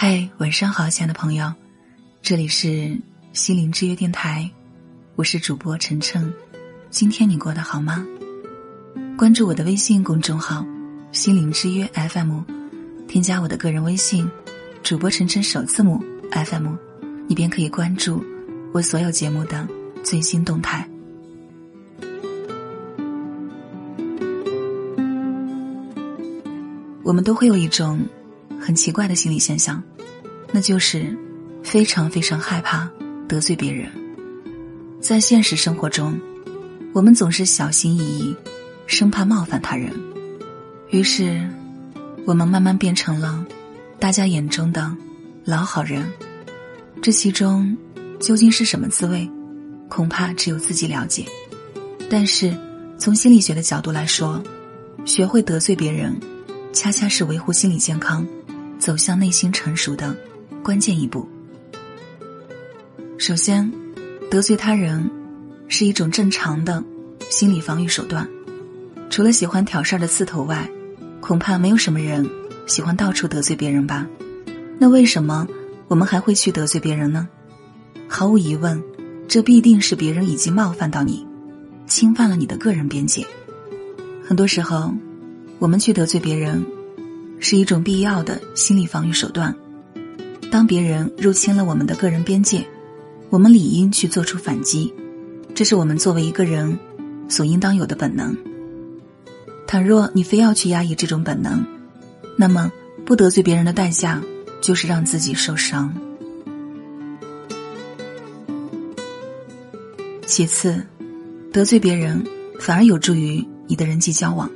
嗨，晚上好，亲爱的朋友，这里是心灵之约电台，我是主播晨晨。今天你过得好吗？关注我的微信公众号“心灵之约 FM”，添加我的个人微信“主播晨晨”首字母 FM，你便可以关注我所有节目的最新动态。我们都会有一种很奇怪的心理现象，那就是非常非常害怕得罪别人。在现实生活中，我们总是小心翼翼，生怕冒犯他人，于是我们慢慢变成了大家眼中的老好人。这其中究竟是什么滋味，恐怕只有自己了解。但是从心理学的角度来说，学会得罪别人。恰恰是维护心理健康、走向内心成熟的关键一步。首先，得罪他人是一种正常的心理防御手段。除了喜欢挑事儿的刺头外，恐怕没有什么人喜欢到处得罪别人吧？那为什么我们还会去得罪别人呢？毫无疑问，这必定是别人已经冒犯到你，侵犯了你的个人边界。很多时候。我们去得罪别人，是一种必要的心理防御手段。当别人入侵了我们的个人边界，我们理应去做出反击，这是我们作为一个人所应当有的本能。倘若你非要去压抑这种本能，那么不得罪别人的代价就是让自己受伤。其次，得罪别人反而有助于你的人际交往。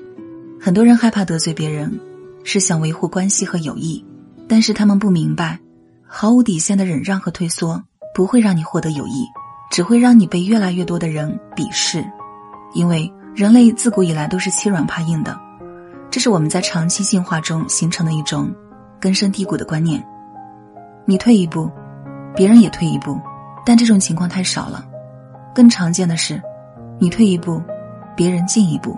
很多人害怕得罪别人，是想维护关系和友谊，但是他们不明白，毫无底线的忍让和退缩不会让你获得友谊，只会让你被越来越多的人鄙视。因为人类自古以来都是欺软怕硬的，这是我们在长期进化中形成的一种根深蒂固的观念。你退一步，别人也退一步，但这种情况太少了。更常见的是，你退一步，别人进一步。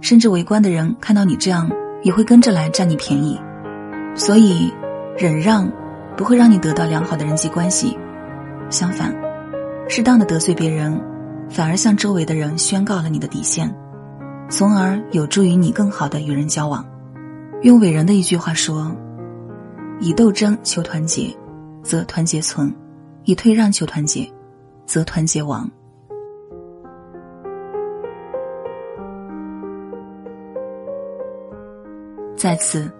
甚至围观的人看到你这样，也会跟着来占你便宜。所以，忍让不会让你得到良好的人际关系，相反，适当的得罪别人，反而向周围的人宣告了你的底线，从而有助于你更好的与人交往。用伟人的一句话说：“以斗争求团结，则团结存；以退让求团结，则团结亡。”再次，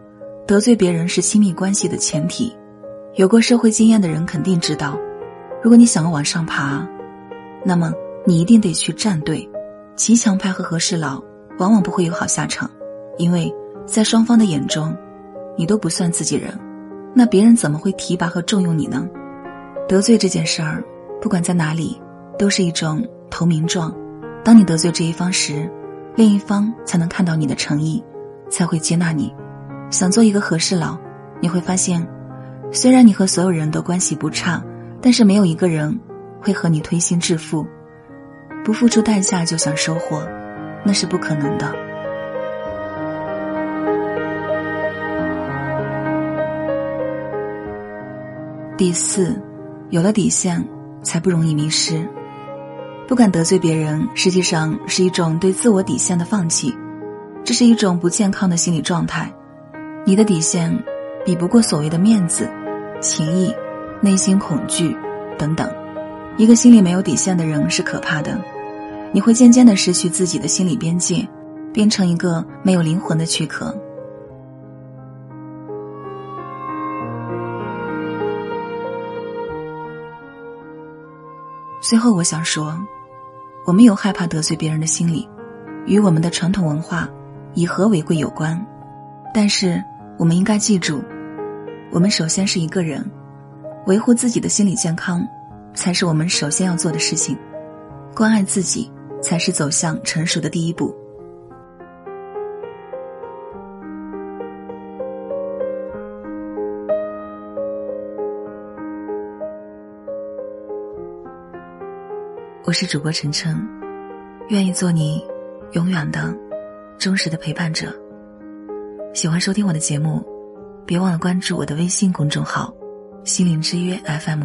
得罪别人是亲密关系的前提。有过社会经验的人肯定知道，如果你想要往上爬，那么你一定得去站队。骑墙派和和事佬往往不会有好下场，因为在双方的眼中，你都不算自己人，那别人怎么会提拔和重用你呢？得罪这件事儿，不管在哪里，都是一种投名状。当你得罪这一方时，另一方才能看到你的诚意。才会接纳你。想做一个和事佬，你会发现，虽然你和所有人都关系不差，但是没有一个人会和你推心置腹。不付出代价就想收获，那是不可能的。第四，有了底线，才不容易迷失。不敢得罪别人，实际上是一种对自我底线的放弃。这是一种不健康的心理状态，你的底线比不过所谓的面子、情谊、内心恐惧等等。一个心里没有底线的人是可怕的，你会渐渐的失去自己的心理边界，变成一个没有灵魂的躯壳。最后，我想说，我们有害怕得罪别人的心理，与我们的传统文化。以和为贵有关，但是我们应该记住，我们首先是一个人，维护自己的心理健康，才是我们首先要做的事情。关爱自己，才是走向成熟的第一步。我是主播晨晨，愿意做你永远的。忠实的陪伴者。喜欢收听我的节目，别忘了关注我的微信公众号心灵之约 FM，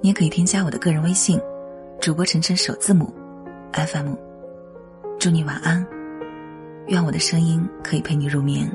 你也可以添加我的个人微信，主播晨晨首字母 FM。祝你晚安，愿我的声音可以陪你入眠。